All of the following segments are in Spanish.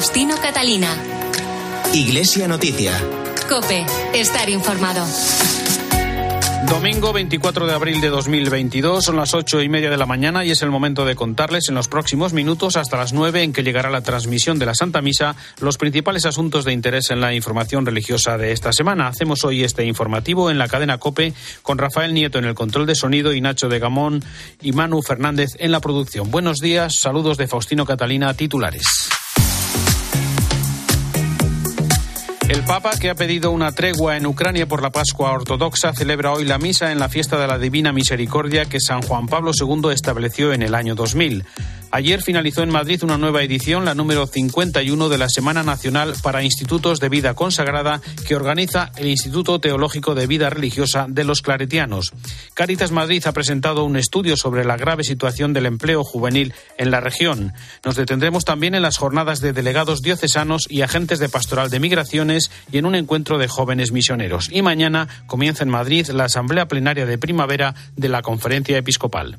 Faustino Catalina. Iglesia Noticia. Cope, estar informado. Domingo 24 de abril de 2022, son las ocho y media de la mañana y es el momento de contarles en los próximos minutos hasta las nueve en que llegará la transmisión de la Santa Misa los principales asuntos de interés en la información religiosa de esta semana. Hacemos hoy este informativo en la cadena COPE con Rafael Nieto en el control de sonido y Nacho de Gamón y Manu Fernández en la producción. Buenos días, saludos de Faustino Catalina, titulares. El Papa, que ha pedido una tregua en Ucrania por la Pascua Ortodoxa, celebra hoy la misa en la fiesta de la Divina Misericordia que San Juan Pablo II estableció en el año 2000. Ayer finalizó en Madrid una nueva edición, la número 51 de la Semana Nacional para Institutos de Vida Consagrada que organiza el Instituto Teológico de Vida Religiosa de los Claretianos. Caritas Madrid ha presentado un estudio sobre la grave situación del empleo juvenil en la región. Nos detendremos también en las jornadas de delegados diocesanos y agentes de pastoral de migraciones y en un encuentro de jóvenes misioneros. Y mañana comienza en Madrid la Asamblea Plenaria de Primavera de la Conferencia Episcopal.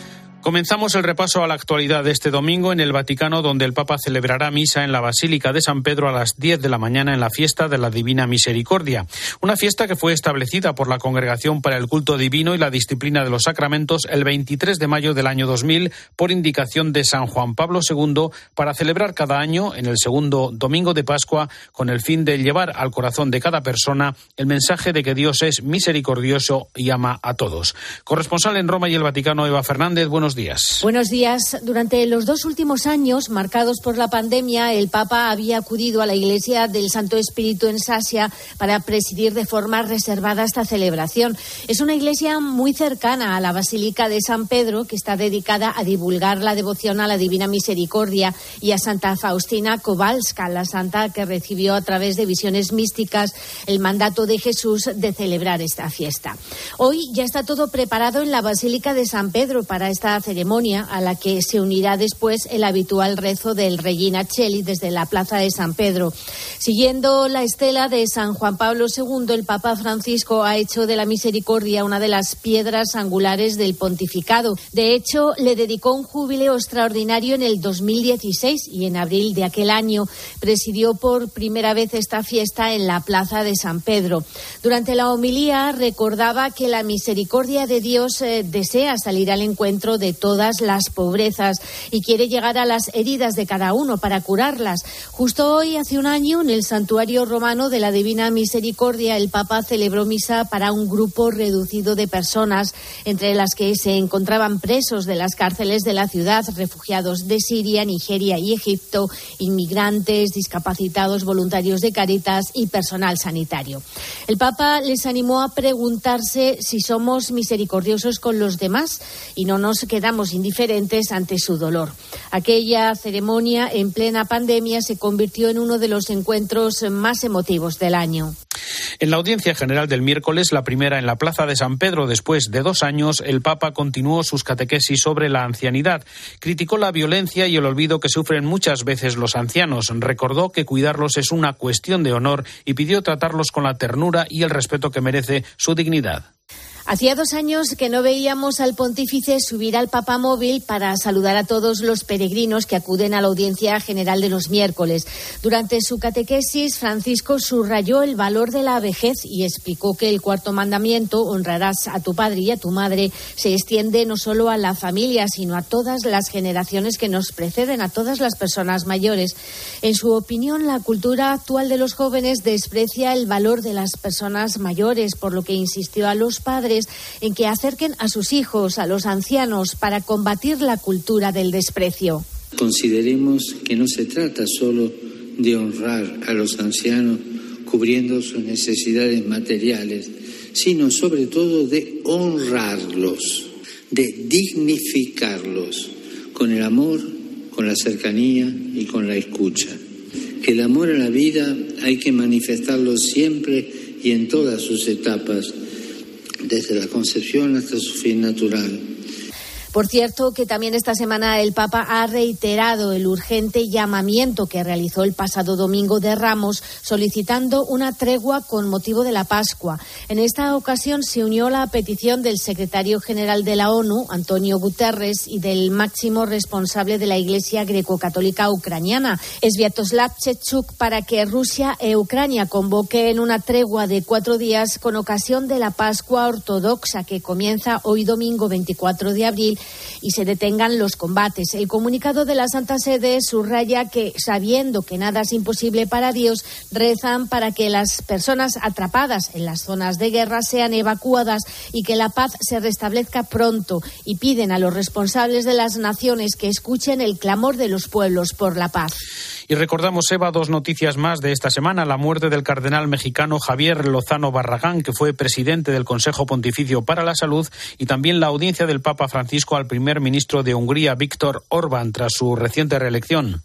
Comenzamos el repaso a la actualidad de este domingo en el Vaticano, donde el Papa celebrará misa en la Basílica de San Pedro a las 10 de la mañana en la fiesta de la Divina Misericordia. Una fiesta que fue establecida por la Congregación para el Culto Divino y la Disciplina de los Sacramentos el 23 de mayo del año 2000 por indicación de San Juan Pablo II para celebrar cada año en el segundo domingo de Pascua con el fin de llevar al corazón de cada persona el mensaje de que Dios es misericordioso y ama a todos. Corresponsal en Roma y el Vaticano, Eva Fernández, buenos Buenos días. Durante los dos últimos años, marcados por la pandemia, el Papa había acudido a la Iglesia del Santo Espíritu en Sasia para presidir de forma reservada esta celebración. Es una iglesia muy cercana a la Basílica de San Pedro, que está dedicada a divulgar la devoción a la Divina Misericordia y a Santa Faustina Kowalska, la santa que recibió a través de visiones místicas el mandato de Jesús de celebrar esta fiesta. Hoy ya está todo preparado en la Basílica de San Pedro para esta ceremonia a la que se unirá después el habitual rezo del Regina Cheli desde la Plaza de San Pedro. Siguiendo la estela de San Juan Pablo II, el Papa Francisco ha hecho de la misericordia una de las piedras angulares del pontificado. De hecho, le dedicó un jubileo extraordinario en el 2016 y en abril de aquel año presidió por primera vez esta fiesta en la Plaza de San Pedro. Durante la homilía recordaba que la misericordia de Dios eh, desea salir al encuentro de todas las pobrezas y quiere llegar a las heridas de cada uno para curarlas. Justo hoy, hace un año, en el santuario romano de la Divina Misericordia, el Papa celebró misa para un grupo reducido de personas, entre las que se encontraban presos de las cárceles de la ciudad, refugiados de Siria, Nigeria y Egipto, inmigrantes, discapacitados, voluntarios de Caritas y personal sanitario. El Papa les animó a preguntarse si somos misericordiosos con los demás y no nos quedamos indiferentes ante su dolor. Aquella ceremonia en plena pandemia se convirtió en uno de los encuentros más emotivos del año. En la audiencia general del miércoles, la primera en la Plaza de San Pedro, después de dos años, el Papa continuó sus catequesis sobre la ancianidad. Criticó la violencia y el olvido que sufren muchas veces los ancianos. Recordó que cuidarlos es una cuestión de honor y pidió tratarlos con la ternura y el respeto que merece su dignidad. Hacía dos años que no veíamos al pontífice subir al papamóvil para saludar a todos los peregrinos que acuden a la audiencia general de los miércoles. Durante su catequesis, Francisco subrayó el valor de la vejez y explicó que el cuarto mandamiento, honrarás a tu padre y a tu madre, se extiende no solo a la familia, sino a todas las generaciones que nos preceden, a todas las personas mayores. En su opinión, la cultura actual de los jóvenes desprecia el valor de las personas mayores, por lo que insistió a los padres en que acerquen a sus hijos, a los ancianos, para combatir la cultura del desprecio. Consideremos que no se trata solo de honrar a los ancianos cubriendo sus necesidades materiales, sino sobre todo de honrarlos, de dignificarlos con el amor, con la cercanía y con la escucha. Que el amor a la vida hay que manifestarlo siempre y en todas sus etapas desde la concepción hasta su fin natural. Por cierto, que también esta semana el Papa ha reiterado el urgente llamamiento que realizó el pasado domingo de Ramos, solicitando una tregua con motivo de la Pascua. En esta ocasión se unió la petición del secretario general de la ONU, Antonio Guterres, y del máximo responsable de la Iglesia greco-católica ucraniana, Sviatoslav Chechuk, para que Rusia e Ucrania convoquen una tregua de cuatro días con ocasión de la Pascua ortodoxa que comienza hoy domingo 24 de abril y se detengan los combates. El comunicado de la Santa Sede subraya que, sabiendo que nada es imposible para Dios, rezan para que las personas atrapadas en las zonas de guerra sean evacuadas y que la paz se restablezca pronto y piden a los responsables de las naciones que escuchen el clamor de los pueblos por la paz. Y recordamos, Eva, dos noticias más de esta semana. La muerte del cardenal mexicano Javier Lozano Barragán, que fue presidente del Consejo Pontificio para la Salud, y también la audiencia del Papa Francisco al primer ministro de Hungría, Víctor Orbán, tras su reciente reelección.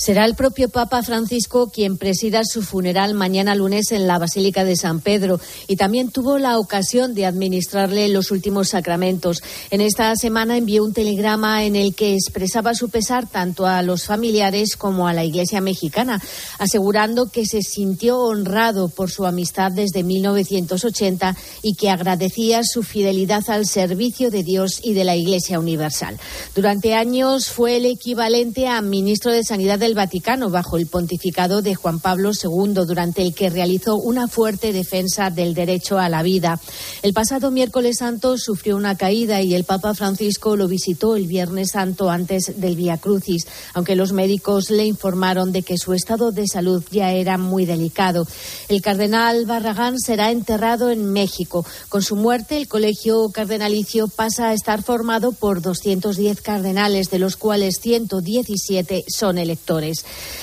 Será el propio Papa Francisco quien presida su funeral mañana lunes en la Basílica de San Pedro y también tuvo la ocasión de administrarle los últimos sacramentos. En esta semana envió un telegrama en el que expresaba su pesar tanto a los familiares como a la Iglesia mexicana, asegurando que se sintió honrado por su amistad desde 1980 y que agradecía su fidelidad al servicio de Dios y de la Iglesia Universal. Durante años fue el equivalente a ministro de Sanidad del Vaticano bajo el pontificado de Juan Pablo II, durante el que realizó una fuerte defensa del derecho a la vida. El pasado miércoles santo sufrió una caída y el Papa Francisco lo visitó el Viernes Santo antes del Via Crucis, aunque los médicos le informaron de que su estado de salud ya era muy delicado. El cardenal Barragán será enterrado en México. Con su muerte, el colegio cardenalicio pasa a estar formado por 210 cardenales, de los cuales 117 son electores.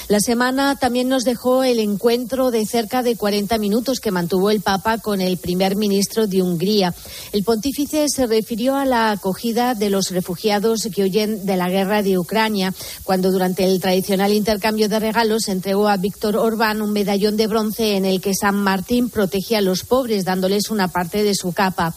La semana también nos dejó el encuentro de cerca de 40 minutos que mantuvo el Papa con el primer ministro de Hungría. El pontífice se refirió a la acogida de los refugiados que huyen de la guerra de Ucrania, cuando durante el tradicional intercambio de regalos entregó a Víctor Orbán un medallón de bronce en el que San Martín protege a los pobres, dándoles una parte de su capa.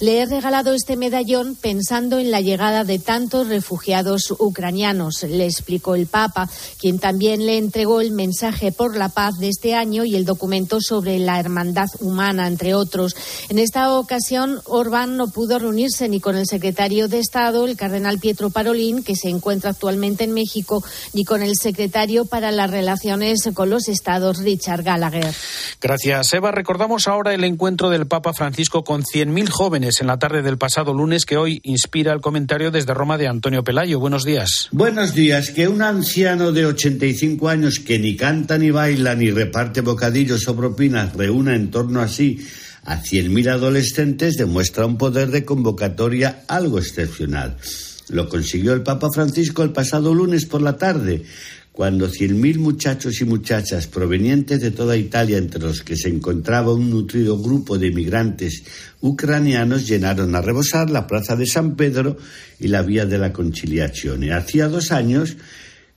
Le he regalado este medallón pensando en la llegada de tantos refugiados ucranianos, le explicó el Papa, quien también le entregó el mensaje por la paz de este año y el documento sobre la hermandad humana, entre otros. En esta ocasión, Orbán no pudo reunirse ni con el secretario de Estado, el cardenal Pietro Parolín, que se encuentra actualmente en México, ni con el secretario para las relaciones con los Estados, Richard Gallagher. Gracias, Eva. Recordamos ahora el encuentro del Papa Francisco con 100.000 jóvenes en la tarde del pasado lunes, que hoy inspira el comentario desde Roma de Antonio Pelayo. Buenos días. Buenos días. Que un anciano de 85 años que ni canta ni baila ni reparte bocadillos o propinas reúna en torno a sí a 100.000 adolescentes demuestra un poder de convocatoria algo excepcional. Lo consiguió el Papa Francisco el pasado lunes por la tarde, cuando 100.000 muchachos y muchachas provenientes de toda Italia, entre los que se encontraba un nutrido grupo de inmigrantes ucranianos, llenaron a rebosar la plaza de San Pedro y la vía de la Conciliazione. Hacía dos años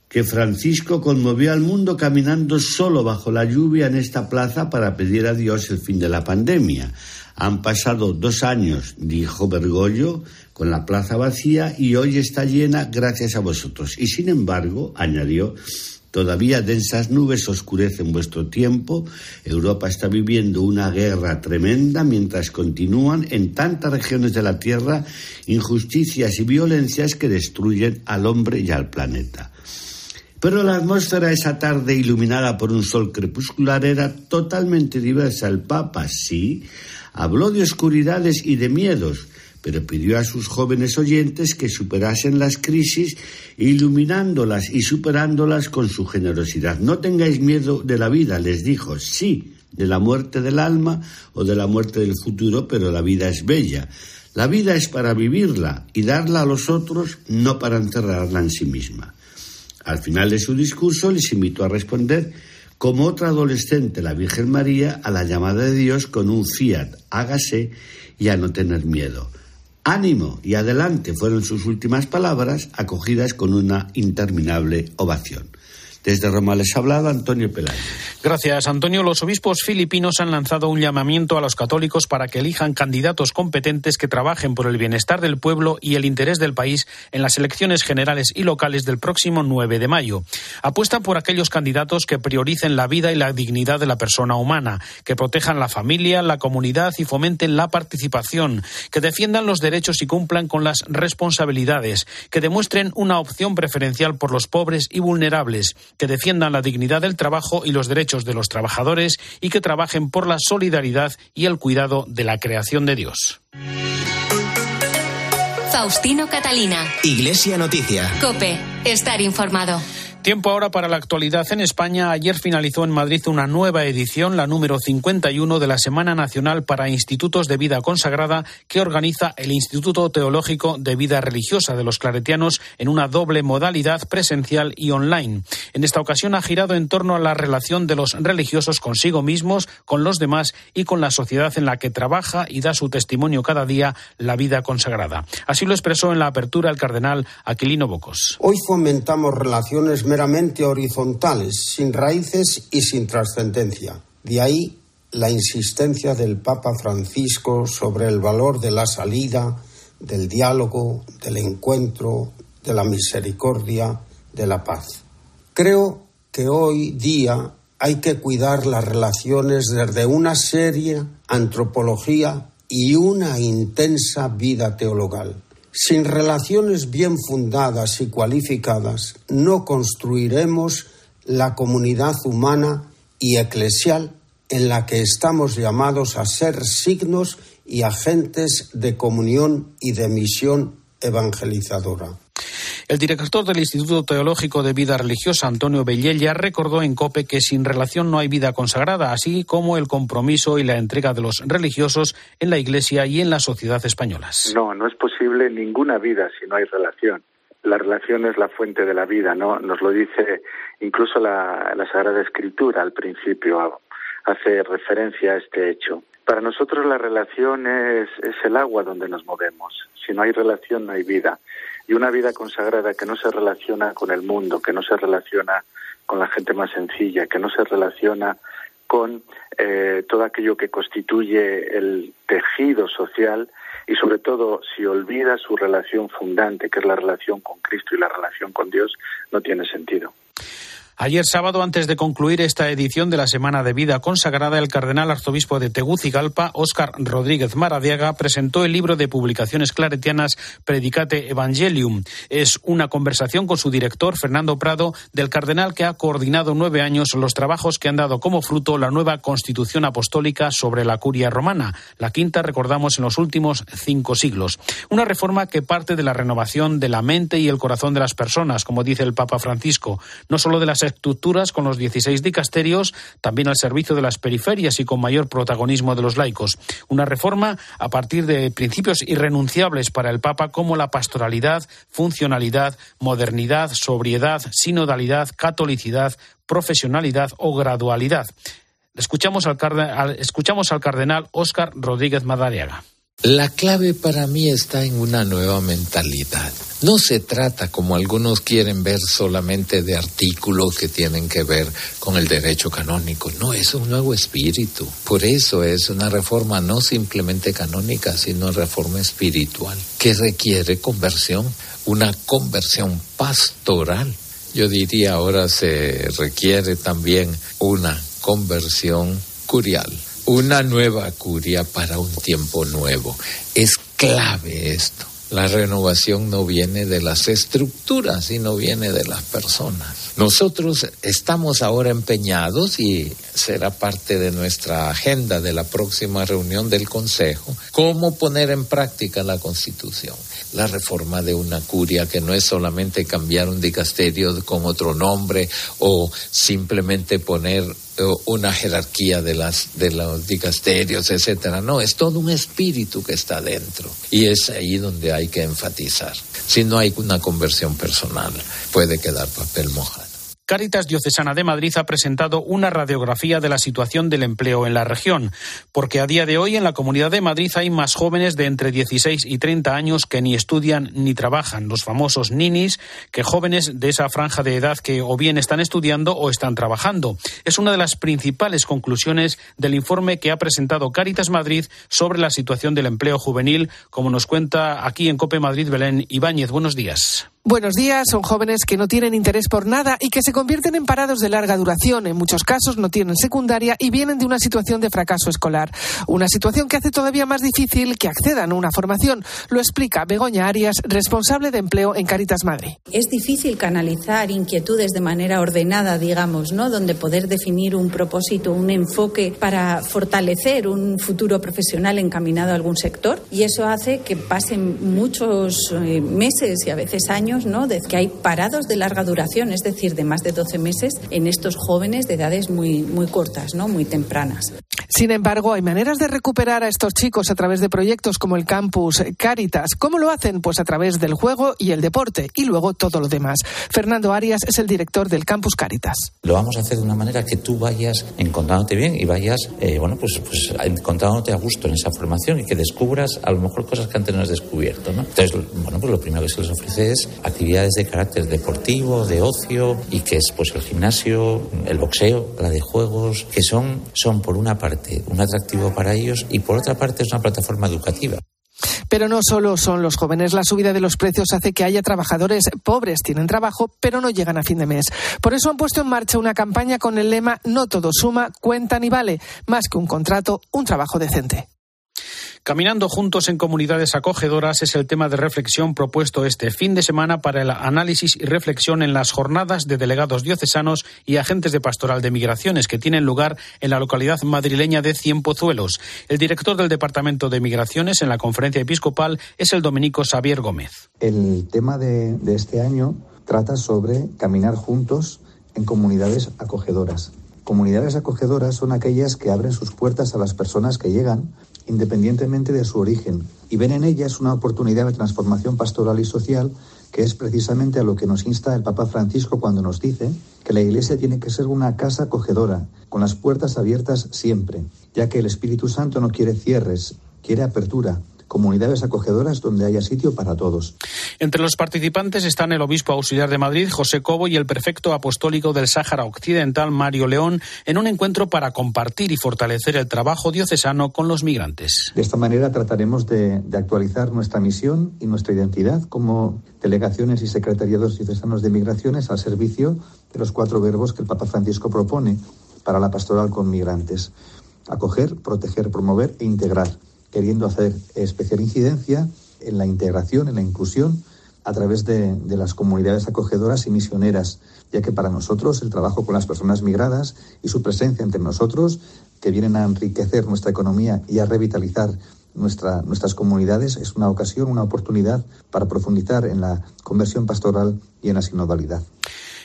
que Francisco conmovió al mundo caminando solo bajo la lluvia en esta plaza para pedir a Dios el fin de la pandemia. Han pasado dos años, dijo Bergoglio, con la plaza vacía y hoy está llena gracias a vosotros. Y sin embargo, añadió, Todavía densas nubes oscurecen vuestro tiempo. Europa está viviendo una guerra tremenda mientras continúan en tantas regiones de la Tierra injusticias y violencias que destruyen al hombre y al planeta. Pero la atmósfera esa tarde, iluminada por un sol crepuscular, era totalmente diversa. El Papa, sí, habló de oscuridades y de miedos, pero pidió a sus jóvenes oyentes que superasen las crisis, iluminándolas y superándolas con su generosidad. No tengáis miedo de la vida, les dijo, sí, de la muerte del alma o de la muerte del futuro, pero la vida es bella. La vida es para vivirla y darla a los otros, no para encerrarla en sí misma. Al final de su discurso les invitó a responder como otra adolescente, la Virgen María, a la llamada de Dios con un fiat, hágase y a no tener miedo. Ánimo y adelante fueron sus últimas palabras, acogidas con una interminable ovación. Desde Roma les ha hablado Antonio Pelayo. Gracias, Antonio. Los obispos filipinos han lanzado un llamamiento a los católicos para que elijan candidatos competentes que trabajen por el bienestar del pueblo y el interés del país en las elecciones generales y locales del próximo 9 de mayo. Apuestan por aquellos candidatos que prioricen la vida y la dignidad de la persona humana, que protejan la familia, la comunidad y fomenten la participación, que defiendan los derechos y cumplan con las responsabilidades, que demuestren una opción preferencial por los pobres y vulnerables, que defiendan la dignidad del trabajo y los derechos de los trabajadores y que trabajen por la solidaridad y el cuidado de la creación de Dios. Faustino Catalina. Iglesia Noticia. Cope. Estar informado. Tiempo ahora para la actualidad en España. Ayer finalizó en Madrid una nueva edición, la número 51 de la Semana Nacional para Institutos de Vida Consagrada que organiza el Instituto Teológico de Vida Religiosa de los Claretianos en una doble modalidad presencial y online. En esta ocasión ha girado en torno a la relación de los religiosos consigo mismos, con los demás y con la sociedad en la que trabaja y da su testimonio cada día la vida consagrada. Así lo expresó en la apertura el cardenal Aquilino Bocos. Hoy fomentamos relaciones meramente horizontales, sin raíces y sin trascendencia. De ahí la insistencia del Papa Francisco sobre el valor de la salida, del diálogo, del encuentro, de la misericordia, de la paz. Creo que hoy día hay que cuidar las relaciones desde una seria antropología y una intensa vida teologal. Sin relaciones bien fundadas y cualificadas, no construiremos la comunidad humana y eclesial en la que estamos llamados a ser signos y agentes de comunión y de misión evangelizadora. El director del Instituto Teológico de Vida Religiosa, Antonio Bellella, recordó en COPE que sin relación no hay vida consagrada, así como el compromiso y la entrega de los religiosos en la Iglesia y en la sociedad españolas. No, no es posible ninguna vida si no hay relación. La relación es la fuente de la vida, ¿no? Nos lo dice incluso la, la Sagrada Escritura al principio, hace referencia a este hecho. Para nosotros la relación es, es el agua donde nos movemos. Si no hay relación, no hay vida y una vida consagrada que no se relaciona con el mundo, que no se relaciona con la gente más sencilla, que no se relaciona con eh, todo aquello que constituye el tejido social y sobre todo si olvida su relación fundante, que es la relación con Cristo y la relación con Dios, no tiene sentido. Ayer sábado, antes de concluir esta edición de la Semana de Vida Consagrada, el cardenal arzobispo de Tegucigalpa, Óscar Rodríguez Maradiaga, presentó el libro de publicaciones claretianas Predicate Evangelium. Es una conversación con su director, Fernando Prado, del cardenal que ha coordinado nueve años los trabajos que han dado como fruto la nueva Constitución Apostólica sobre la Curia Romana, la quinta, recordamos, en los últimos cinco siglos. Una reforma que parte de la renovación de la mente y el corazón de las personas, como dice el Papa Francisco, no solo de las estructuras con los 16 dicasterios, también al servicio de las periferias y con mayor protagonismo de los laicos. Una reforma a partir de principios irrenunciables para el Papa como la pastoralidad, funcionalidad, modernidad, sobriedad, sinodalidad, catolicidad, profesionalidad o gradualidad. Escuchamos al, escuchamos al cardenal Óscar Rodríguez Madariaga. La clave para mí está en una nueva mentalidad. No se trata, como algunos quieren ver, solamente de artículos que tienen que ver con el derecho canónico. No, es un nuevo espíritu. Por eso es una reforma no simplemente canónica, sino reforma espiritual que requiere conversión, una conversión pastoral. Yo diría ahora se requiere también una conversión curial una nueva curia para un tiempo nuevo. Es clave esto. La renovación no viene de las estructuras, sino viene de las personas. Nosotros estamos ahora empeñados y será parte de nuestra agenda de la próxima reunión del Consejo, cómo poner en práctica la Constitución. La reforma de una curia que no es solamente cambiar un dicasterio con otro nombre o simplemente poner una jerarquía de las de los dicasterios, etcétera. No, es todo un espíritu que está dentro y es ahí donde hay que enfatizar. Si no hay una conversión personal, puede quedar papel mojado. Cáritas Diocesana de Madrid ha presentado una radiografía de la situación del empleo en la región, porque a día de hoy en la Comunidad de Madrid hay más jóvenes de entre 16 y 30 años que ni estudian ni trabajan, los famosos ninis, que jóvenes de esa franja de edad que o bien están estudiando o están trabajando. Es una de las principales conclusiones del informe que ha presentado Cáritas Madrid sobre la situación del empleo juvenil, como nos cuenta aquí en Cope Madrid Belén Ibáñez. Buenos días. Buenos días. Son jóvenes que no tienen interés por nada y que se convierten en parados de larga duración. En muchos casos no tienen secundaria y vienen de una situación de fracaso escolar. Una situación que hace todavía más difícil que accedan a una formación. Lo explica Begoña Arias, responsable de empleo en Caritas Madrid. Es difícil canalizar inquietudes de manera ordenada, digamos, ¿no? Donde poder definir un propósito, un enfoque para fortalecer un futuro profesional encaminado a algún sector. Y eso hace que pasen muchos eh, meses y a veces años de que hay parados de larga duración, es decir, de más de 12 meses en estos jóvenes de edades muy, muy cortas, ¿no? muy tempranas. Sin embargo, hay maneras de recuperar a estos chicos a través de proyectos como el Campus Caritas. ¿Cómo lo hacen? Pues a través del juego y el deporte y luego todo lo demás. Fernando Arias es el director del Campus Caritas. Lo vamos a hacer de una manera que tú vayas encontrándote bien y vayas, eh, bueno, pues, pues encontrándote a gusto en esa formación y que descubras a lo mejor cosas que antes no has descubierto, ¿no? Entonces, bueno, pues lo primero que se les ofrece es actividades de carácter deportivo, de ocio y que es pues el gimnasio, el boxeo, la de juegos, que son, son por una parte un atractivo para ellos y por otra parte es una plataforma educativa. Pero no solo son los jóvenes. La subida de los precios hace que haya trabajadores pobres, tienen trabajo, pero no llegan a fin de mes. Por eso han puesto en marcha una campaña con el lema No todo suma, cuenta ni vale. Más que un contrato, un trabajo decente. Caminando juntos en comunidades acogedoras es el tema de reflexión propuesto este fin de semana para el análisis y reflexión en las jornadas de delegados diocesanos y agentes de pastoral de migraciones que tienen lugar en la localidad madrileña de Cienpozuelos. El director del Departamento de Migraciones en la conferencia episcopal es el dominico Xavier Gómez. El tema de, de este año trata sobre caminar juntos en comunidades acogedoras. Comunidades acogedoras son aquellas que abren sus puertas a las personas que llegan independientemente de su origen, y ven en ellas una oportunidad de transformación pastoral y social que es precisamente a lo que nos insta el Papa Francisco cuando nos dice que la Iglesia tiene que ser una casa acogedora, con las puertas abiertas siempre, ya que el Espíritu Santo no quiere cierres, quiere apertura, comunidades acogedoras donde haya sitio para todos. Entre los participantes están el obispo auxiliar de Madrid, José Cobo, y el prefecto apostólico del Sáhara Occidental, Mario León, en un encuentro para compartir y fortalecer el trabajo diocesano con los migrantes. De esta manera trataremos de, de actualizar nuestra misión y nuestra identidad como delegaciones y secretariados diocesanos de migraciones al servicio de los cuatro verbos que el Papa Francisco propone para la pastoral con migrantes. Acoger, proteger, promover e integrar queriendo hacer especial incidencia en la integración, en la inclusión a través de, las comunidades acogedoras y misioneras, ya que para nosotros el trabajo con las personas migradas y su presencia entre nosotros, que vienen a enriquecer nuestra economía y a revitalizar nuestra, nuestras comunidades, es una ocasión, una oportunidad para profundizar en la conversión pastoral y en la sinodalidad.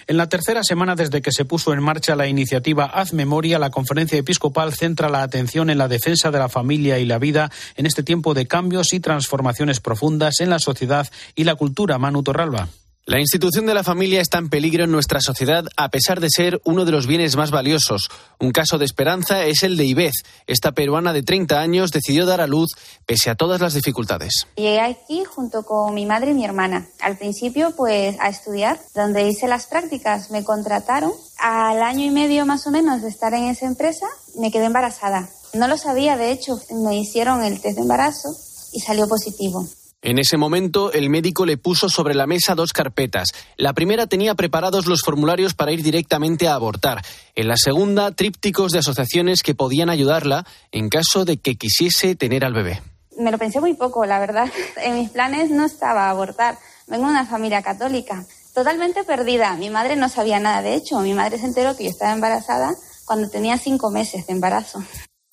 En la tercera semana desde que se puso en marcha la iniciativa Haz Memoria, la conferencia episcopal centra la atención en la defensa de la familia y la vida en este tiempo de cambios y transformaciones profundas en la sociedad y la cultura. Manu Torralba. La institución de la familia está en peligro en nuestra sociedad a pesar de ser uno de los bienes más valiosos. Un caso de esperanza es el de Ibez. Esta peruana de 30 años decidió dar a luz pese a todas las dificultades. Llegué aquí junto con mi madre y mi hermana. Al principio pues a estudiar, donde hice las prácticas, me contrataron. Al año y medio más o menos de estar en esa empresa, me quedé embarazada. No lo sabía, de hecho, me hicieron el test de embarazo y salió positivo. En ese momento, el médico le puso sobre la mesa dos carpetas. La primera tenía preparados los formularios para ir directamente a abortar. En la segunda, trípticos de asociaciones que podían ayudarla en caso de que quisiese tener al bebé. Me lo pensé muy poco, la verdad. En mis planes no estaba abortar. Vengo de una familia católica. Totalmente perdida. Mi madre no sabía nada. De hecho, mi madre se enteró que yo estaba embarazada cuando tenía cinco meses de embarazo.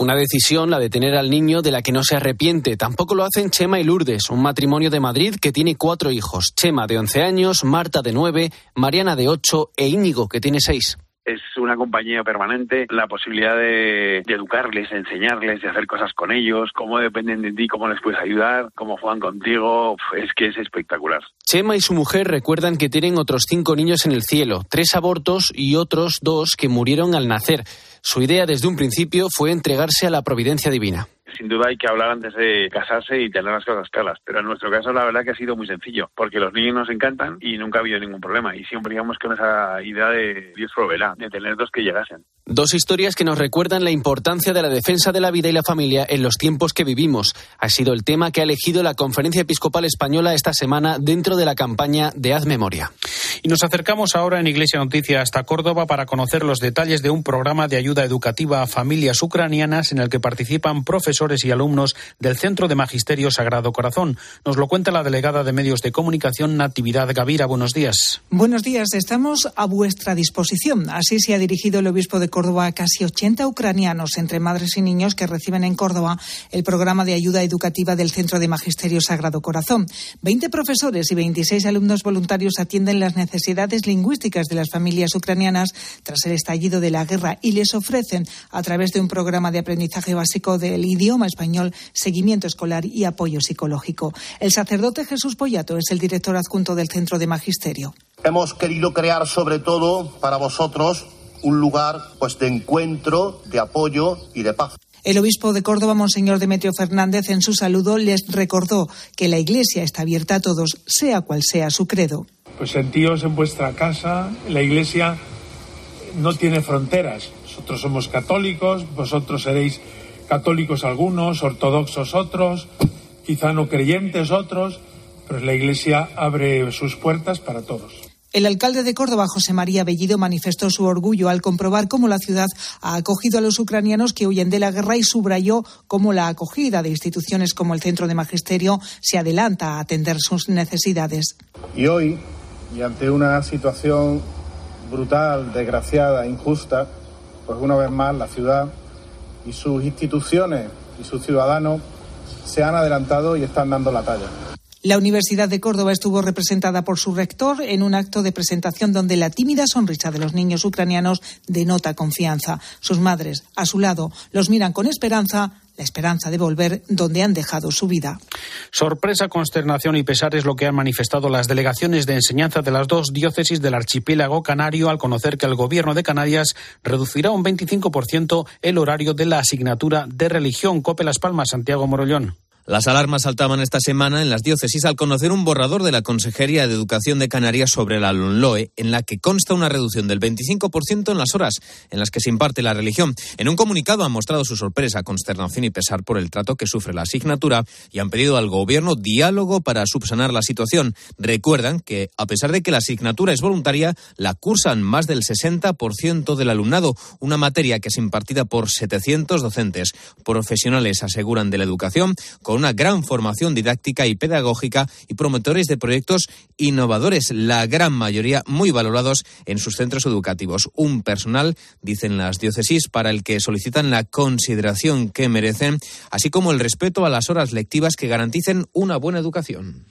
Una decisión, la de tener al niño, de la que no se arrepiente. Tampoco lo hacen Chema y Lourdes, un matrimonio de Madrid que tiene cuatro hijos. Chema de 11 años, Marta de 9, Mariana de 8 e Íñigo que tiene 6. es una compañía permanente, la posibilidad de, educarles, de enseñarles, de hacer cosas con ellos, cómo dependen de ti, cómo les puedes ayudar, cómo juegan contigo, es que es espectacular. Chema y su mujer recuerdan que tienen otros cinco niños en el cielo, tres abortos y otros dos que murieron al nacer. Su idea desde un principio fue entregarse a la providencia divina sin duda hay que hablar antes de casarse y tener las cosas claras. Pero en nuestro caso la verdad que ha sido muy sencillo, porque los niños nos encantan y nunca ha habido ningún problema. Y siempre íbamos con esa idea de Dios proveerá, de tener dos que llegasen. Dos historias que nos recuerdan la importancia de la defensa de la vida y la familia en los tiempos que vivimos. Ha sido el tema que ha elegido la Conferencia Episcopal Española esta semana dentro de la campaña de Haz Memoria. Y nos acercamos ahora en Iglesia Noticia hasta Córdoba para conocer los detalles de un programa de ayuda educativa a familias ucranianas en el que participan profesores y alumnos del Centro de Magisterio Sagrado Corazón. Nos lo cuenta la delegada de Medios de Comunicación, Natividad Gavira. Buenos días. Buenos días. Estamos a vuestra disposición. Así se ha dirigido el obispo de Córdoba Córdoba casi 80 ucranianos, entre madres y niños, que reciben en Córdoba el programa de ayuda educativa del Centro de Magisterio Sagrado Corazón. 20 profesores y 26 alumnos voluntarios atienden las necesidades lingüísticas de las familias ucranianas tras el estallido de la guerra y les ofrecen, a través de un programa de aprendizaje básico del idioma español, seguimiento escolar y apoyo psicológico. El sacerdote Jesús Pollato es el director adjunto del Centro de Magisterio. Hemos querido crear sobre todo para vosotros un lugar pues de encuentro, de apoyo y de paz. El obispo de Córdoba, Monseñor Demetrio Fernández, en su saludo les recordó que la Iglesia está abierta a todos, sea cual sea su credo. Pues sentíos en vuestra casa, la Iglesia no tiene fronteras. Nosotros somos católicos, vosotros seréis católicos algunos, ortodoxos otros, quizá no creyentes otros, pero la Iglesia abre sus puertas para todos. El alcalde de Córdoba, José María Bellido, manifestó su orgullo al comprobar cómo la ciudad ha acogido a los ucranianos que huyen de la guerra y subrayó cómo la acogida de instituciones como el Centro de Magisterio se adelanta a atender sus necesidades. Y hoy, y ante una situación brutal, desgraciada, injusta, pues una vez más la ciudad y sus instituciones y sus ciudadanos se han adelantado y están dando la talla. La Universidad de Córdoba estuvo representada por su rector en un acto de presentación donde la tímida sonrisa de los niños ucranianos denota confianza. Sus madres, a su lado, los miran con esperanza la esperanza de volver donde han dejado su vida. Sorpresa, consternación y pesar es lo que han manifestado las delegaciones de enseñanza de las dos diócesis del archipiélago canario al conocer que el gobierno de Canarias reducirá un 25% el horario de la asignatura de religión. Cope Las Palmas, Santiago Morollón. Las alarmas saltaban esta semana en las diócesis al conocer un borrador de la Consejería de Educación de Canarias sobre la LONLOE, en la que consta una reducción del 25% en las horas en las que se imparte la religión. En un comunicado han mostrado su sorpresa, consternación y pesar por el trato que sufre la asignatura y han pedido al Gobierno diálogo para subsanar la situación. Recuerdan que, a pesar de que la asignatura es voluntaria, la cursan más del 60% del alumnado, una materia que es impartida por 700 docentes. Profesionales aseguran de la educación con una gran formación didáctica y pedagógica y promotores de proyectos innovadores, la gran mayoría muy valorados en sus centros educativos. Un personal, dicen las diócesis, para el que solicitan la consideración que merecen, así como el respeto a las horas lectivas que garanticen una buena educación.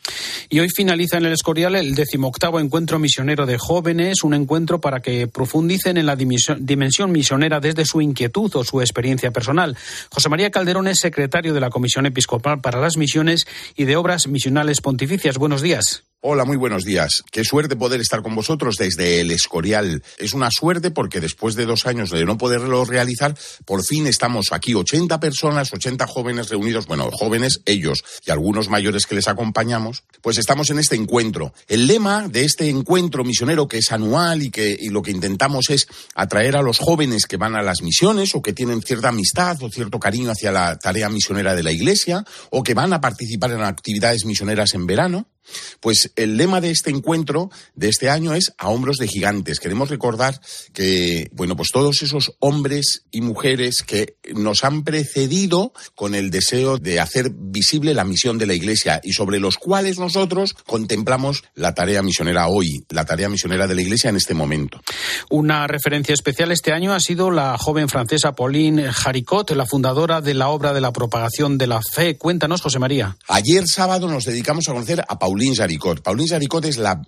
Y hoy finaliza en el Escorial el decimoctavo encuentro misionero de jóvenes, un encuentro para que profundicen en la dimensión misionera desde su inquietud o su experiencia personal. José María Calderón es secretario de la Comisión Episcopal para las Misiones y de Obras Misionales Pontificias. Buenos días. Hola, muy buenos días. Qué suerte poder estar con vosotros desde el Escorial. Es una suerte porque después de dos años de no poderlo realizar, por fin estamos aquí 80 personas, 80 jóvenes reunidos, bueno, jóvenes ellos y algunos mayores que les acompañamos, pues estamos en este encuentro. El lema de este encuentro misionero que es anual y que y lo que intentamos es atraer a los jóvenes que van a las misiones o que tienen cierta amistad o cierto cariño hacia la tarea misionera de la Iglesia o que van a participar en actividades misioneras en verano pues el lema de este encuentro de este año es a hombros de gigantes. Queremos recordar que, bueno, pues todos esos hombres y mujeres que nos han precedido con el deseo de hacer visible la misión de la Iglesia y sobre los cuales nosotros contemplamos la tarea misionera hoy, la tarea misionera de la Iglesia en este momento. Una referencia especial este año ha sido la joven francesa Pauline Haricot, la fundadora de la obra de la propagación de la fe. Cuéntanos, José María. Ayer sábado nos dedicamos a conocer a Pauline Pauline Jaricot. Pauline Jaricot es la,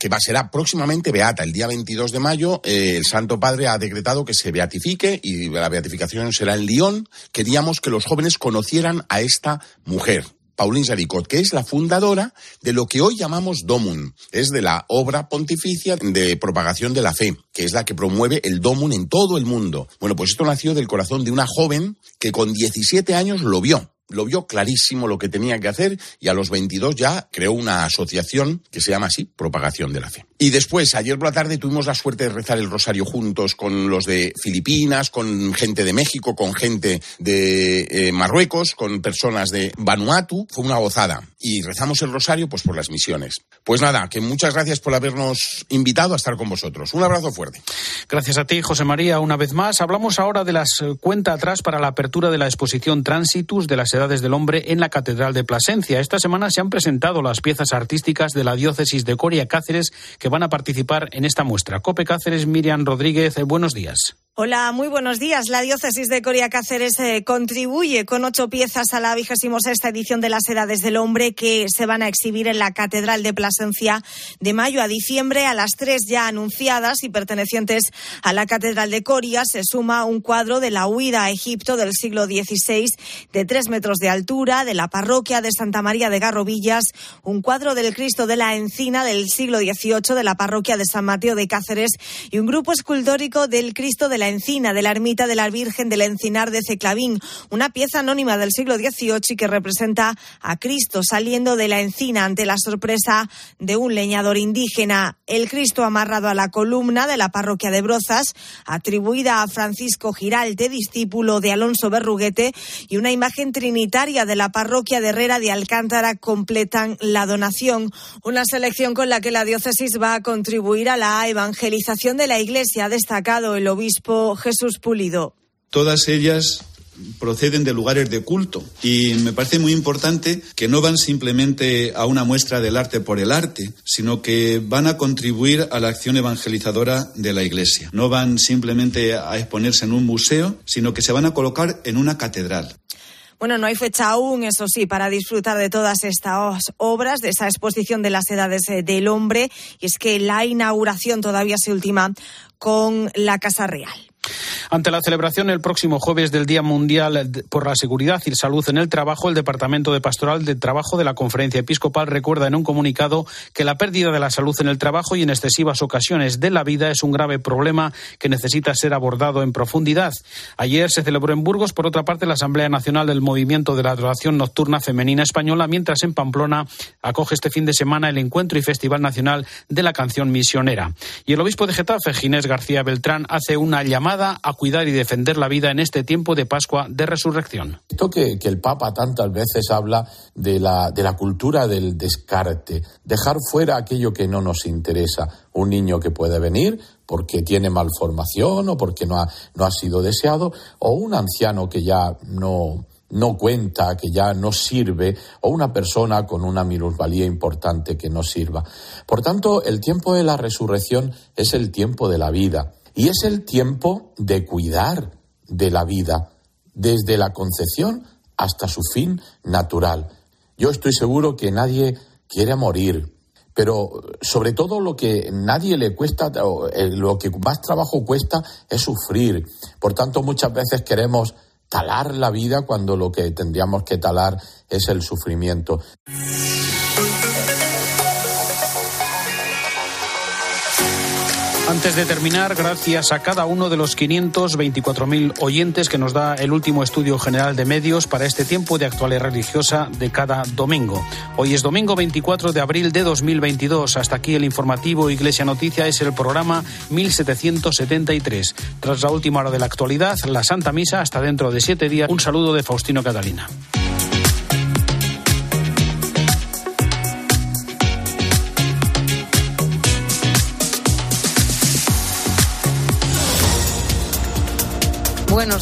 que va, será próximamente beata. El día 22 de mayo eh, el Santo Padre ha decretado que se beatifique y la beatificación será en Lyon. Queríamos que los jóvenes conocieran a esta mujer. Pauline Jaricot, que es la fundadora de lo que hoy llamamos DOMUN, es de la obra pontificia de propagación de la fe, que es la que promueve el DOMUN en todo el mundo. Bueno, pues esto nació del corazón de una joven que con 17 años lo vio lo vio clarísimo lo que tenía que hacer y a los 22 ya creó una asociación que se llama así, Propagación de la Fe. Y después, ayer por la tarde tuvimos la suerte de rezar el rosario juntos con los de Filipinas, con gente de México, con gente de eh, Marruecos, con personas de Vanuatu. Fue una gozada. Y rezamos el rosario pues por las misiones. Pues nada, que muchas gracias por habernos invitado a estar con vosotros. Un abrazo fuerte. Gracias a ti, José María, una vez más. Hablamos ahora de las eh, cuenta atrás para la apertura de la exposición Transitus de las edades del hombre en la Catedral de Plasencia. Esta semana se han presentado las piezas artísticas de la diócesis de Coria Cáceres que van a participar en esta muestra. Cope Cáceres, Miriam Rodríguez, eh, buenos días. Hola, muy buenos días. La diócesis de Coria Cáceres eh, contribuye con ocho piezas a la vigésima sexta edición de las Edades del Hombre que se van a exhibir en la Catedral de Plasencia de mayo a diciembre. A las tres ya anunciadas y pertenecientes a la Catedral de Coria se suma un cuadro de la huida a Egipto del siglo XVI de tres metros de altura de la parroquia de Santa María de Garrovillas, un cuadro del Cristo de la Encina del siglo XVIII de la parroquia de San Mateo de Cáceres y un grupo escultórico del Cristo de la Encina, de la ermita de la Virgen del Encinar de Ceclavín, una pieza anónima del siglo XVIII y que representa a Cristo saliendo de la encina ante la sorpresa de un leñador indígena. El Cristo amarrado a la columna de la parroquia de Brozas, atribuida a Francisco Giralte, discípulo de Alonso Berruguete, y una imagen trinitaria de la parroquia de Herrera de Alcántara completan la donación. Una selección con la que la diócesis va a contribuir a la evangelización de la Iglesia, ha destacado el obispo Jesús Pulido. Todas ellas proceden de lugares de culto y me parece muy importante que no van simplemente a una muestra del arte por el arte, sino que van a contribuir a la acción evangelizadora de la Iglesia. No van simplemente a exponerse en un museo, sino que se van a colocar en una catedral. Bueno, no hay fecha aún, eso sí, para disfrutar de todas estas obras, de esa exposición de las edades eh, del hombre, y es que la inauguración todavía se ultima con la Casa Real. Ante la celebración el próximo jueves del Día Mundial por la Seguridad y Salud en el Trabajo, el Departamento de Pastoral de Trabajo de la Conferencia Episcopal recuerda en un comunicado que la pérdida de la salud en el trabajo y en excesivas ocasiones de la vida es un grave problema que necesita ser abordado en profundidad. Ayer se celebró en Burgos, por otra parte, la Asamblea Nacional del Movimiento de la Adoración Nocturna Femenina Española, mientras en Pamplona acoge este fin de semana el Encuentro y Festival Nacional de la Canción Misionera. Y el obispo de Getafe, Ginés García Beltrán, hace una llamada a cuidar y defender la vida en este tiempo de Pascua de Resurrección. Esto que, el Papa tantas veces habla de la, de la cultura del descarte, dejar fuera aquello que no nos interesa. Un niño que puede venir porque tiene malformación o porque no ha, no ha sido deseado, o un anciano que ya no, no cuenta, que ya no sirve, o una persona con una minusvalía importante que no sirva. Por tanto, el tiempo de la resurrección es el tiempo de la vida. Y es el tiempo de cuidar de la vida, desde la concepción hasta su fin natural. Yo estoy seguro que nadie quiere morir, pero sobre todo lo que nadie le cuesta, eh, lo que más trabajo cuesta es sufrir. Por tanto, muchas veces queremos talar la vida cuando lo que tendríamos que talar es el sufrimiento. Antes de terminar, gracias a cada uno de los 524.000 oyentes que nos da el último estudio general de medios para este tiempo de actualidad religiosa de cada domingo. Hoy es domingo 24 de abril de 2022. Hasta aquí el informativo Iglesia Noticia es el programa 1773. Tras la última hora de la actualidad, la Santa Misa hasta dentro de siete días. Un saludo de Faustino Catalina.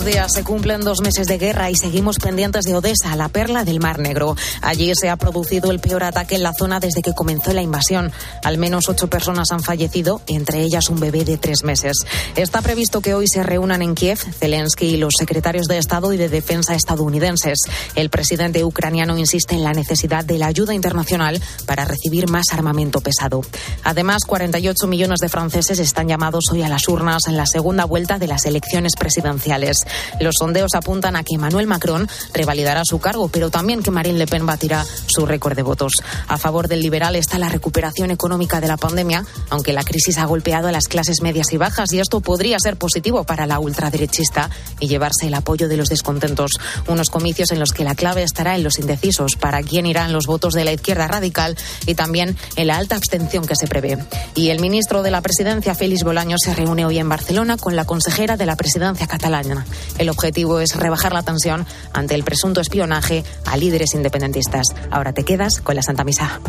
Días. Se cumplen dos meses de guerra y seguimos pendientes de Odessa, la perla del Mar Negro. Allí se ha producido el peor ataque en la zona desde que comenzó la invasión. Al menos ocho personas han fallecido, entre ellas un bebé de tres meses. Está previsto que hoy se reúnan en Kiev Zelensky y los secretarios de Estado y de Defensa estadounidenses. El presidente ucraniano insiste en la necesidad de la ayuda internacional para recibir más armamento pesado. Además, 48 millones de franceses están llamados hoy a las urnas en la segunda vuelta de las elecciones presidenciales. Los sondeos apuntan a que Emmanuel Macron revalidará su cargo, pero también que Marine Le Pen batirá su récord de votos. A favor del liberal está la recuperación económica de la pandemia, aunque la crisis ha golpeado a las clases medias y bajas y esto podría ser positivo para la ultraderechista y llevarse el apoyo de los descontentos. Unos comicios en los que la clave estará en los indecisos, para quién irán los votos de la izquierda radical y también en la alta abstención que se prevé. Y el ministro de la Presidencia, Félix Bolaño, se reúne hoy en Barcelona con la consejera de la Presidencia catalana. El objetivo es rebajar la tensión ante el presunto espionaje a líderes independentistas. Ahora te quedas con la Santa Misa.